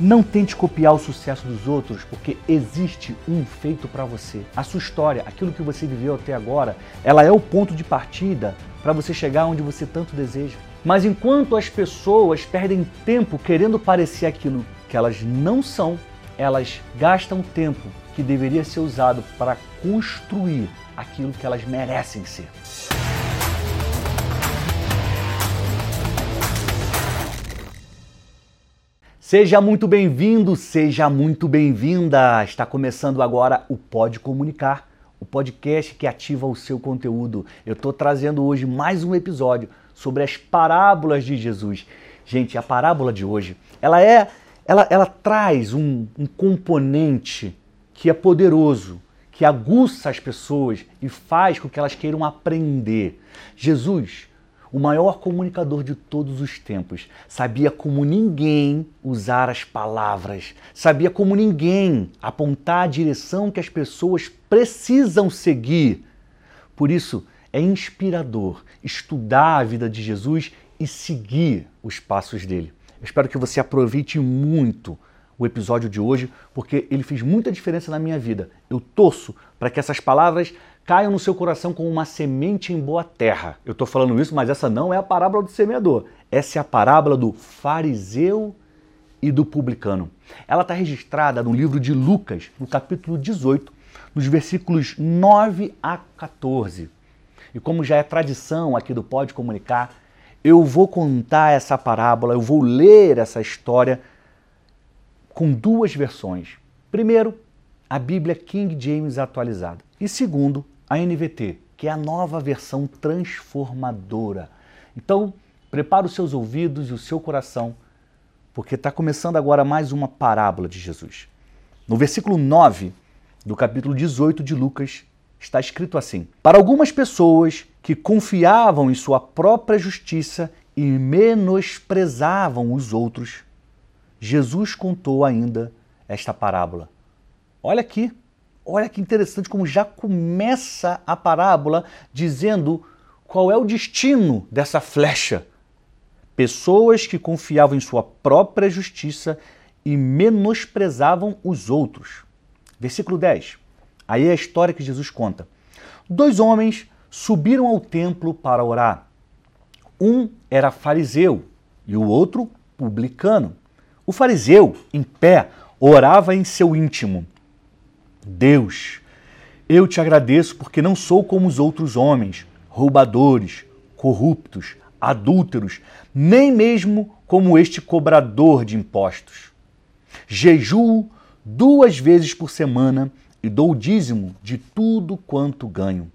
Não tente copiar o sucesso dos outros, porque existe um feito para você. A sua história, aquilo que você viveu até agora, ela é o ponto de partida para você chegar onde você tanto deseja. Mas enquanto as pessoas perdem tempo querendo parecer aquilo que elas não são, elas gastam tempo que deveria ser usado para construir aquilo que elas merecem ser. Seja muito bem-vindo, seja muito bem-vinda. Está começando agora o Pode Comunicar, o podcast que ativa o seu conteúdo. Eu estou trazendo hoje mais um episódio sobre as parábolas de Jesus. Gente, a parábola de hoje, ela é, ela, ela traz um, um componente que é poderoso, que aguça as pessoas e faz com que elas queiram aprender. Jesus o maior comunicador de todos os tempos, sabia como ninguém usar as palavras, sabia como ninguém apontar a direção que as pessoas precisam seguir. Por isso, é inspirador estudar a vida de Jesus e seguir os passos dele. Eu espero que você aproveite muito o episódio de hoje, porque ele fez muita diferença na minha vida. Eu torço para que essas palavras caiam no seu coração como uma semente em boa terra. Eu estou falando isso, mas essa não é a parábola do semeador. Essa é a parábola do fariseu e do publicano. Ela está registrada no livro de Lucas, no capítulo 18, nos versículos 9 a 14. E como já é tradição aqui do Pode Comunicar, eu vou contar essa parábola, eu vou ler essa história com duas versões. Primeiro, a Bíblia King James atualizada. E segundo, a NVT, que é a nova versão transformadora. Então, prepare os seus ouvidos e o seu coração, porque está começando agora mais uma parábola de Jesus. No versículo 9 do capítulo 18 de Lucas, está escrito assim: Para algumas pessoas que confiavam em sua própria justiça e menosprezavam os outros, Jesus contou ainda esta parábola. Olha aqui, Olha que interessante como já começa a parábola dizendo qual é o destino dessa flecha. Pessoas que confiavam em sua própria justiça e menosprezavam os outros. Versículo 10. Aí é a história que Jesus conta. Dois homens subiram ao templo para orar. Um era fariseu e o outro publicano. O fariseu, em pé, orava em seu íntimo. Deus, eu te agradeço porque não sou como os outros homens, roubadores, corruptos, adúlteros, nem mesmo como este cobrador de impostos. Jejuo duas vezes por semana e dou o dízimo de tudo quanto ganho.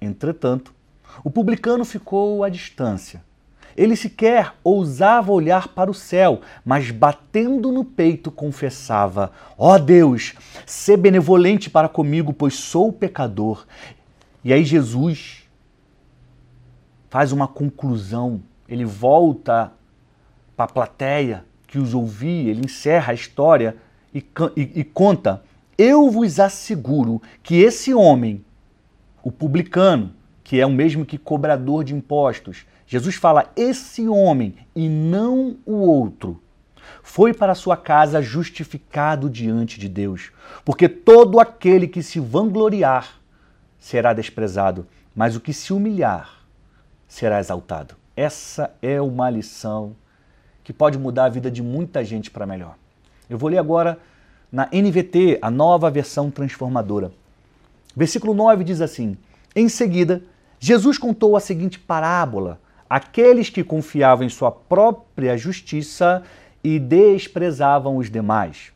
Entretanto, o publicano ficou à distância ele sequer ousava olhar para o céu, mas batendo no peito confessava: Ó oh Deus, sê benevolente para comigo, pois sou pecador. E aí Jesus faz uma conclusão, ele volta para a plateia que os ouvia, ele encerra a história e, e, e conta: Eu vos asseguro que esse homem, o publicano, que é o mesmo que cobrador de impostos, Jesus fala esse homem e não o outro. Foi para sua casa justificado diante de Deus, porque todo aquele que se vangloriar será desprezado, mas o que se humilhar será exaltado. Essa é uma lição que pode mudar a vida de muita gente para melhor. Eu vou ler agora na NVT, a nova versão transformadora. Versículo 9 diz assim: Em seguida, Jesus contou a seguinte parábola aqueles que confiavam em sua própria justiça e desprezavam os demais.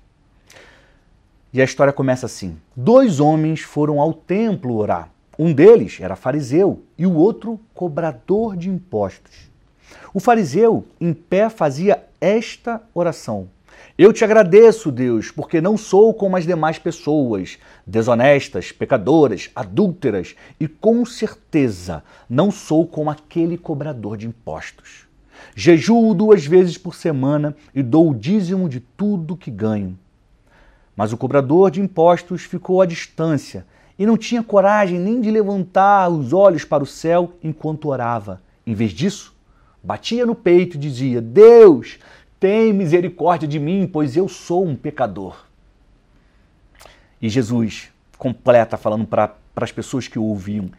E a história começa assim: dois homens foram ao templo orar. Um deles era fariseu e o outro cobrador de impostos. O fariseu, em pé, fazia esta oração: eu te agradeço, Deus, porque não sou como as demais pessoas, desonestas, pecadoras, adúlteras, e com certeza não sou como aquele cobrador de impostos. Jejuo duas vezes por semana e dou o dízimo de tudo que ganho. Mas o cobrador de impostos ficou à distância e não tinha coragem nem de levantar os olhos para o céu enquanto orava. Em vez disso, batia no peito e dizia: Deus, tem misericórdia de mim, pois eu sou um pecador. E Jesus completa falando para as pessoas que o ouviam: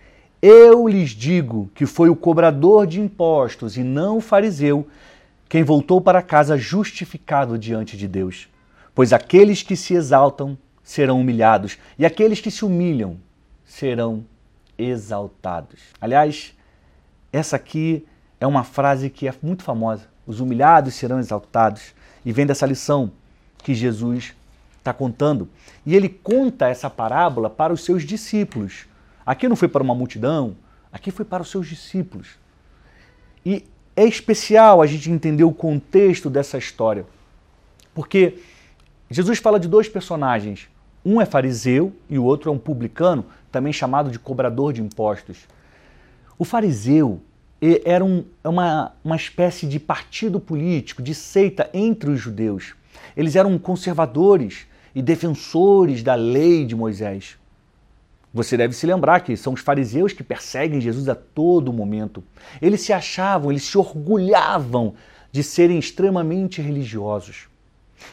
Eu lhes digo que foi o cobrador de impostos e não o fariseu quem voltou para casa justificado diante de Deus. Pois aqueles que se exaltam serão humilhados, e aqueles que se humilham serão exaltados. Aliás, essa aqui é uma frase que é muito famosa. Os humilhados serão exaltados. E vem dessa lição que Jesus está contando. E ele conta essa parábola para os seus discípulos. Aqui não foi para uma multidão, aqui foi para os seus discípulos. E é especial a gente entender o contexto dessa história. Porque Jesus fala de dois personagens. Um é fariseu e o outro é um publicano, também chamado de cobrador de impostos. O fariseu era um, uma, uma espécie de partido político, de seita entre os judeus. Eles eram conservadores e defensores da lei de Moisés. Você deve se lembrar que são os fariseus que perseguem Jesus a todo momento. Eles se achavam, eles se orgulhavam de serem extremamente religiosos.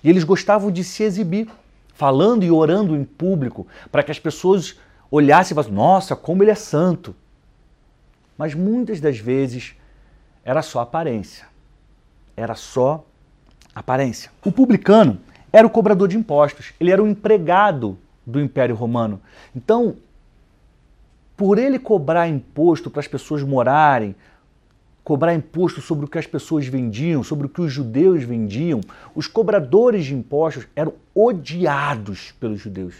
E eles gostavam de se exibir, falando e orando em público, para que as pessoas olhassem e falassem: Nossa, como ele é santo. Mas muitas das vezes era só aparência. Era só aparência. O publicano era o cobrador de impostos, ele era o empregado do Império Romano. Então, por ele cobrar imposto para as pessoas morarem, cobrar imposto sobre o que as pessoas vendiam, sobre o que os judeus vendiam, os cobradores de impostos eram odiados pelos judeus.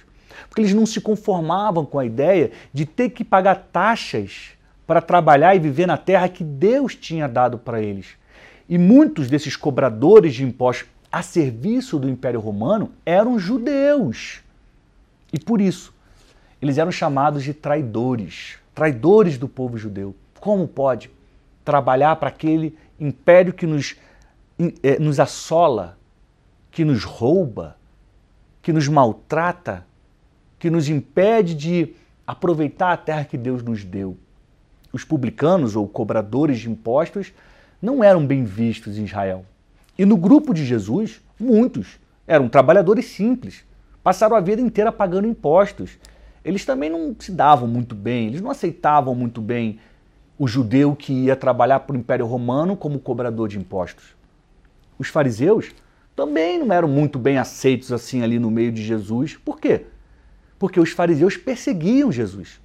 Porque eles não se conformavam com a ideia de ter que pagar taxas para trabalhar e viver na terra que Deus tinha dado para eles. E muitos desses cobradores de impostos a serviço do Império Romano eram judeus. E por isso, eles eram chamados de traidores, traidores do povo judeu. Como pode trabalhar para aquele império que nos, eh, nos assola, que nos rouba, que nos maltrata, que nos impede de aproveitar a terra que Deus nos deu? Os publicanos ou cobradores de impostos não eram bem vistos em Israel. E no grupo de Jesus, muitos eram trabalhadores simples, passaram a vida inteira pagando impostos eles também não se davam muito bem, eles não aceitavam muito bem o judeu que ia trabalhar para o Império Romano como cobrador de impostos. Os fariseus também não eram muito bem aceitos assim ali no meio de Jesus. Por quê? Porque os fariseus perseguiam Jesus.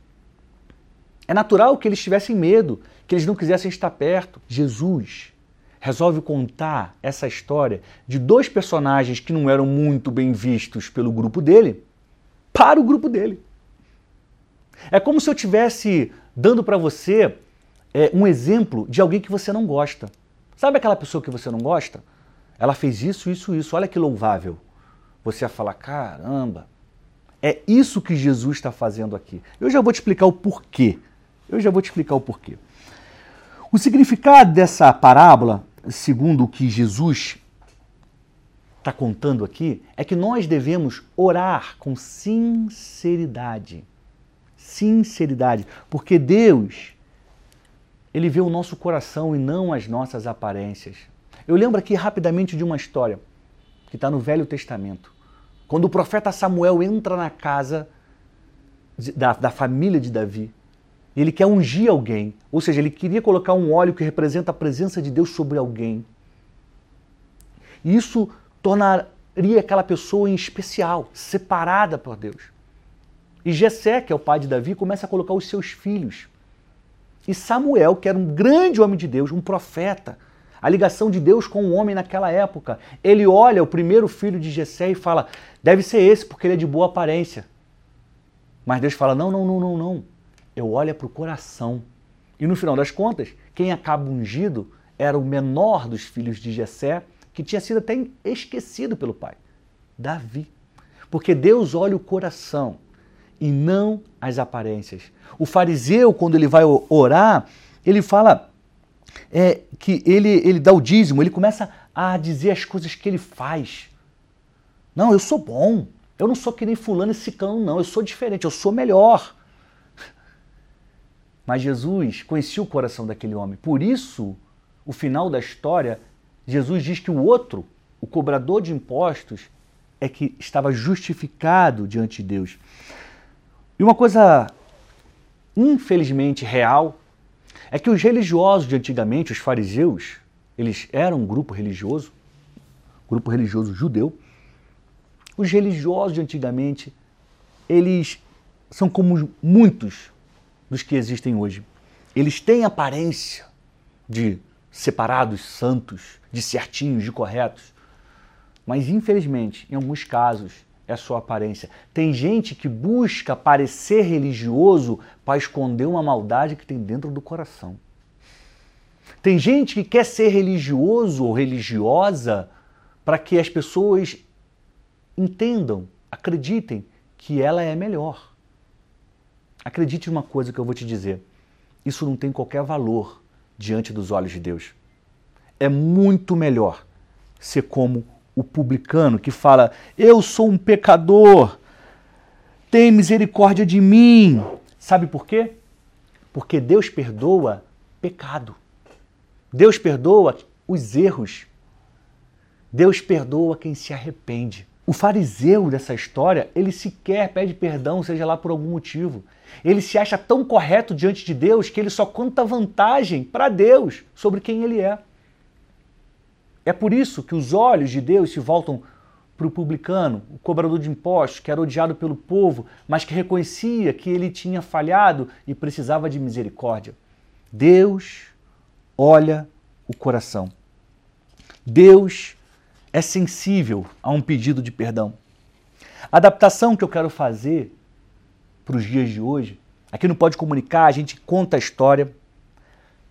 É natural que eles tivessem medo, que eles não quisessem estar perto. Jesus resolve contar essa história de dois personagens que não eram muito bem vistos pelo grupo dele para o grupo dele. É como se eu tivesse dando para você é, um exemplo de alguém que você não gosta. Sabe aquela pessoa que você não gosta? Ela fez isso, isso, isso. Olha que louvável. Você ia falar: caramba, é isso que Jesus está fazendo aqui. Eu já vou te explicar o porquê. Eu já vou te explicar o porquê. O significado dessa parábola, segundo o que Jesus está contando aqui, é que nós devemos orar com sinceridade sinceridade, porque Deus ele vê o nosso coração e não as nossas aparências. Eu lembro aqui rapidamente de uma história que está no Velho Testamento. Quando o profeta Samuel entra na casa da, da família de Davi, ele quer ungir alguém, ou seja, ele queria colocar um óleo que representa a presença de Deus sobre alguém. E isso tornaria aquela pessoa em especial, separada por Deus. E Jessé, que é o pai de Davi, começa a colocar os seus filhos. E Samuel, que era um grande homem de Deus, um profeta, a ligação de Deus com o homem naquela época, ele olha o primeiro filho de Jessé e fala: deve ser esse, porque ele é de boa aparência. Mas Deus fala: não, não, não, não, não. Eu olho para o coração. E no final das contas, quem acaba ungido era o menor dos filhos de Jessé, que tinha sido até esquecido pelo pai, Davi. Porque Deus olha o coração e não as aparências. O fariseu, quando ele vai orar, ele fala é, que ele, ele dá o dízimo, ele começa a dizer as coisas que ele faz. Não, eu sou bom. Eu não sou que nem fulano e ciclano, não. Eu sou diferente, eu sou melhor. Mas Jesus conhecia o coração daquele homem. Por isso, o final da história, Jesus diz que o outro o cobrador de impostos é que estava justificado diante de Deus. E uma coisa infelizmente real é que os religiosos de antigamente, os fariseus, eles eram um grupo religioso, grupo religioso judeu. Os religiosos de antigamente, eles são como muitos dos que existem hoje. Eles têm aparência de separados, santos, de certinhos, de corretos. Mas infelizmente, em alguns casos, é só aparência. Tem gente que busca parecer religioso para esconder uma maldade que tem dentro do coração. Tem gente que quer ser religioso ou religiosa para que as pessoas entendam, acreditem que ela é melhor. Acredite em uma coisa que eu vou te dizer: isso não tem qualquer valor diante dos olhos de Deus. É muito melhor ser como o publicano que fala: Eu sou um pecador, tem misericórdia de mim. Sabe por quê? Porque Deus perdoa pecado. Deus perdoa os erros. Deus perdoa quem se arrepende. O fariseu dessa história, ele sequer pede perdão, seja lá por algum motivo. Ele se acha tão correto diante de Deus que ele só conta vantagem para Deus sobre quem ele é. É por isso que os olhos de Deus se voltam para o publicano, o cobrador de impostos, que era odiado pelo povo, mas que reconhecia que ele tinha falhado e precisava de misericórdia. Deus olha o coração. Deus é sensível a um pedido de perdão. A adaptação que eu quero fazer para os dias de hoje, aqui no Pode Comunicar, a gente conta a história,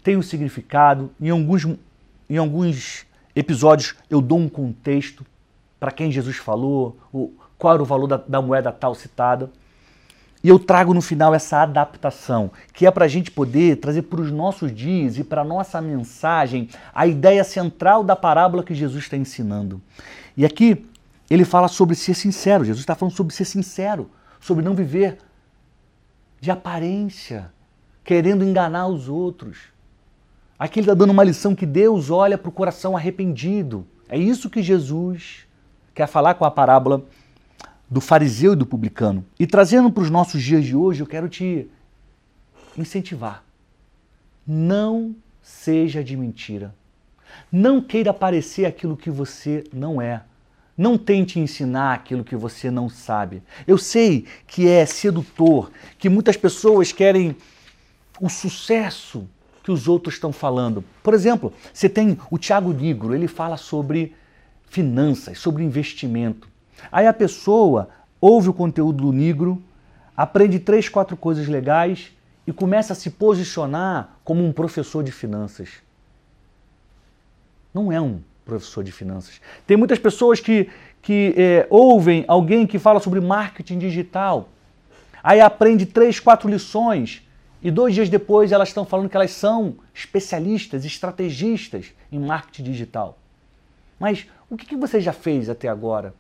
tem um significado, em alguns, em alguns episódios eu dou um contexto para quem Jesus falou, o, qual era o valor da, da moeda tal citada. E eu trago no final essa adaptação, que é para a gente poder trazer para os nossos dias e para a nossa mensagem a ideia central da parábola que Jesus está ensinando. E aqui ele fala sobre ser sincero, Jesus está falando sobre ser sincero, sobre não viver de aparência, querendo enganar os outros. Aqui ele está dando uma lição que Deus olha para o coração arrependido. É isso que Jesus quer falar com a parábola do fariseu e do publicano. E trazendo para os nossos dias de hoje, eu quero te incentivar. Não seja de mentira. Não queira parecer aquilo que você não é. Não tente ensinar aquilo que você não sabe. Eu sei que é sedutor, que muitas pessoas querem o sucesso que os outros estão falando. Por exemplo, você tem o Tiago Negro, ele fala sobre finanças, sobre investimento. Aí a pessoa ouve o conteúdo do Negro, aprende três, quatro coisas legais e começa a se posicionar como um professor de finanças. Não é um professor de finanças. Tem muitas pessoas que, que é, ouvem alguém que fala sobre marketing digital, aí aprende três, quatro lições e dois dias depois elas estão falando que elas são especialistas, estrategistas em marketing digital. Mas o que você já fez até agora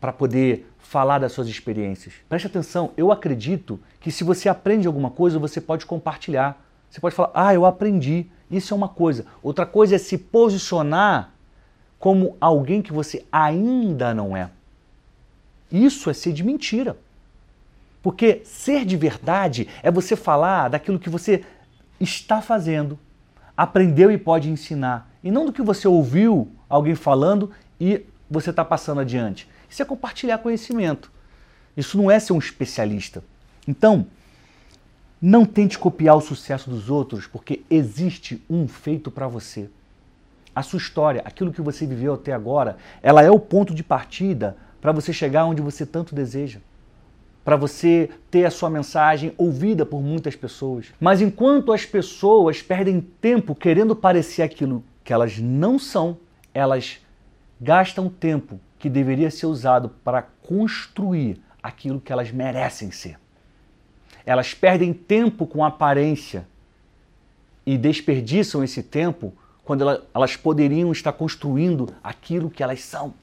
para poder falar das suas experiências? Preste atenção, eu acredito que se você aprende alguma coisa, você pode compartilhar. Você pode falar, ah, eu aprendi. Isso é uma coisa. Outra coisa é se posicionar como alguém que você ainda não é. Isso é ser de mentira. Porque ser de verdade é você falar daquilo que você está fazendo, aprendeu e pode ensinar. E não do que você ouviu alguém falando e você está passando adiante. Isso é compartilhar conhecimento. Isso não é ser um especialista. Então, não tente copiar o sucesso dos outros, porque existe um feito para você. A sua história, aquilo que você viveu até agora, ela é o ponto de partida para você chegar onde você tanto deseja para você ter a sua mensagem ouvida por muitas pessoas. Mas enquanto as pessoas perdem tempo querendo parecer aquilo que elas não são, elas gastam tempo que deveria ser usado para construir aquilo que elas merecem ser. Elas perdem tempo com aparência e desperdiçam esse tempo quando elas poderiam estar construindo aquilo que elas são.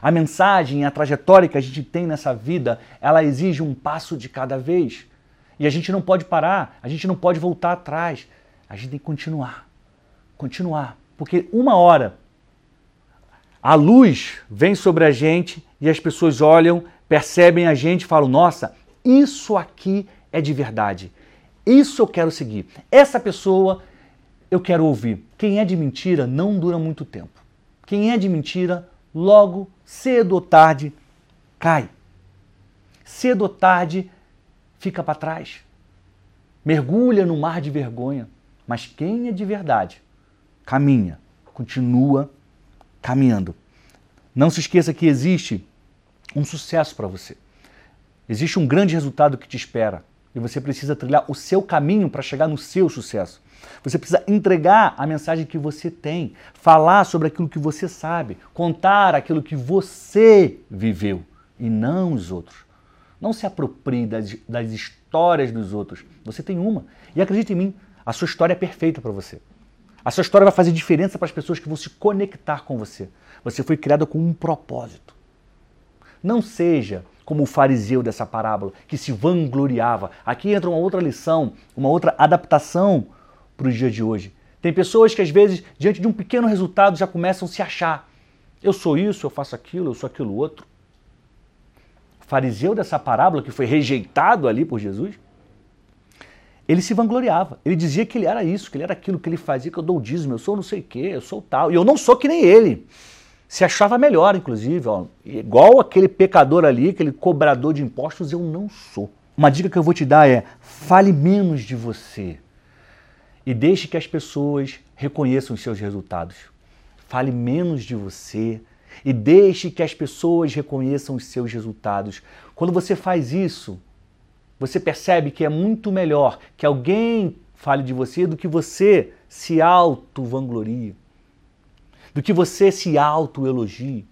A mensagem, a trajetória que a gente tem nessa vida, ela exige um passo de cada vez. E a gente não pode parar, a gente não pode voltar atrás. A gente tem que continuar. Continuar. Porque uma hora A luz vem sobre a gente e as pessoas olham, percebem a gente e falam: nossa, isso aqui é de verdade. Isso eu quero seguir. Essa pessoa eu quero ouvir. Quem é de mentira não dura muito tempo. Quem é de mentira, logo, cedo ou tarde, cai. Cedo ou tarde, fica para trás. Mergulha no mar de vergonha. Mas quem é de verdade, caminha, continua caminhando. Não se esqueça que existe um sucesso para você. Existe um grande resultado que te espera e você precisa trilhar o seu caminho para chegar no seu sucesso. Você precisa entregar a mensagem que você tem, falar sobre aquilo que você sabe, contar aquilo que você viveu e não os outros. Não se aproprie das, das histórias dos outros. Você tem uma. E acredite em mim, a sua história é perfeita para você. A sua história vai fazer diferença para as pessoas que vão se conectar com você. Você foi criado com um propósito. Não seja como o fariseu dessa parábola, que se vangloriava. Aqui entra uma outra lição, uma outra adaptação para o dia de hoje. Tem pessoas que às vezes, diante de um pequeno resultado, já começam a se achar. Eu sou isso, eu faço aquilo, eu sou aquilo outro. O fariseu dessa parábola, que foi rejeitado ali por Jesus, ele se vangloriava. Ele dizia que ele era isso, que ele era aquilo, que ele fazia, que eu dou o dízimo, eu sou não sei o quê, eu sou tal. E eu não sou que nem ele. Se achava melhor, inclusive. Ó. Igual aquele pecador ali, aquele cobrador de impostos, eu não sou. Uma dica que eu vou te dar é: fale menos de você e deixe que as pessoas reconheçam os seus resultados. Fale menos de você e deixe que as pessoas reconheçam os seus resultados. Quando você faz isso, você percebe que é muito melhor que alguém fale de você do que você se auto-vangloria, do que você se auto-elogie.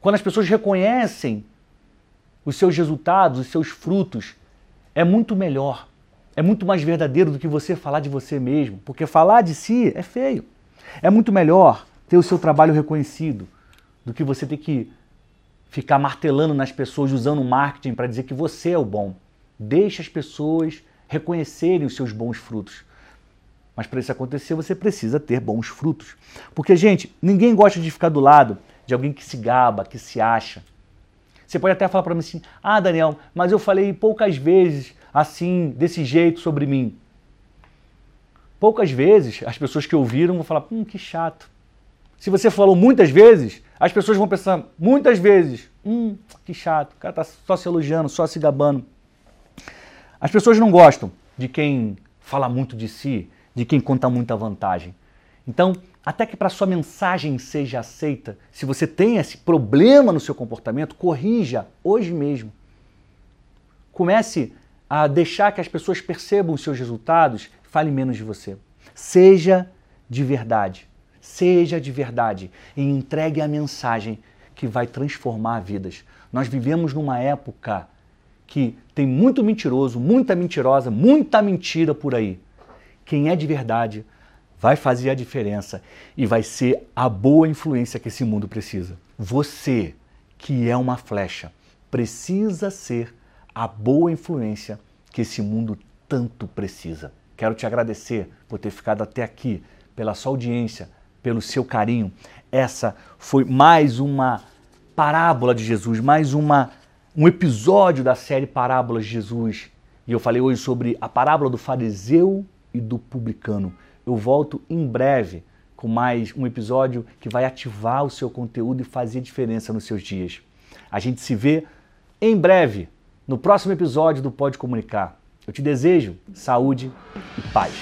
Quando as pessoas reconhecem os seus resultados, os seus frutos, é muito melhor é muito mais verdadeiro do que você falar de você mesmo, porque falar de si é feio. É muito melhor ter o seu trabalho reconhecido do que você ter que ficar martelando nas pessoas usando o marketing para dizer que você é o bom. Deixe as pessoas reconhecerem os seus bons frutos. Mas para isso acontecer, você precisa ter bons frutos. Porque, gente, ninguém gosta de ficar do lado de alguém que se gaba, que se acha. Você pode até falar para mim assim: ah, Daniel, mas eu falei poucas vezes assim, desse jeito sobre mim. Poucas vezes as pessoas que ouviram vão falar: hum, que chato. Se você falou muitas vezes, as pessoas vão pensar muitas vezes: hum, que chato, o cara está só se elogiando, só se gabando. As pessoas não gostam de quem fala muito de si, de quem conta muita vantagem. Então, até que para sua mensagem seja aceita, se você tem esse problema no seu comportamento, corrija hoje mesmo. Comece a deixar que as pessoas percebam os seus resultados, fale menos de você. Seja de verdade. Seja de verdade e entregue a mensagem que vai transformar vidas. Nós vivemos numa época que tem muito mentiroso, muita mentirosa, muita mentira por aí. Quem é de verdade vai fazer a diferença e vai ser a boa influência que esse mundo precisa. Você, que é uma flecha, precisa ser a boa influência que esse mundo tanto precisa. Quero te agradecer por ter ficado até aqui, pela sua audiência, pelo seu carinho. Essa foi mais uma parábola de Jesus, mais uma um episódio da série Parábolas de Jesus. E eu falei hoje sobre a parábola do fariseu e do publicano. Eu volto em breve com mais um episódio que vai ativar o seu conteúdo e fazer diferença nos seus dias. A gente se vê em breve no próximo episódio do Pode Comunicar. Eu te desejo saúde e paz.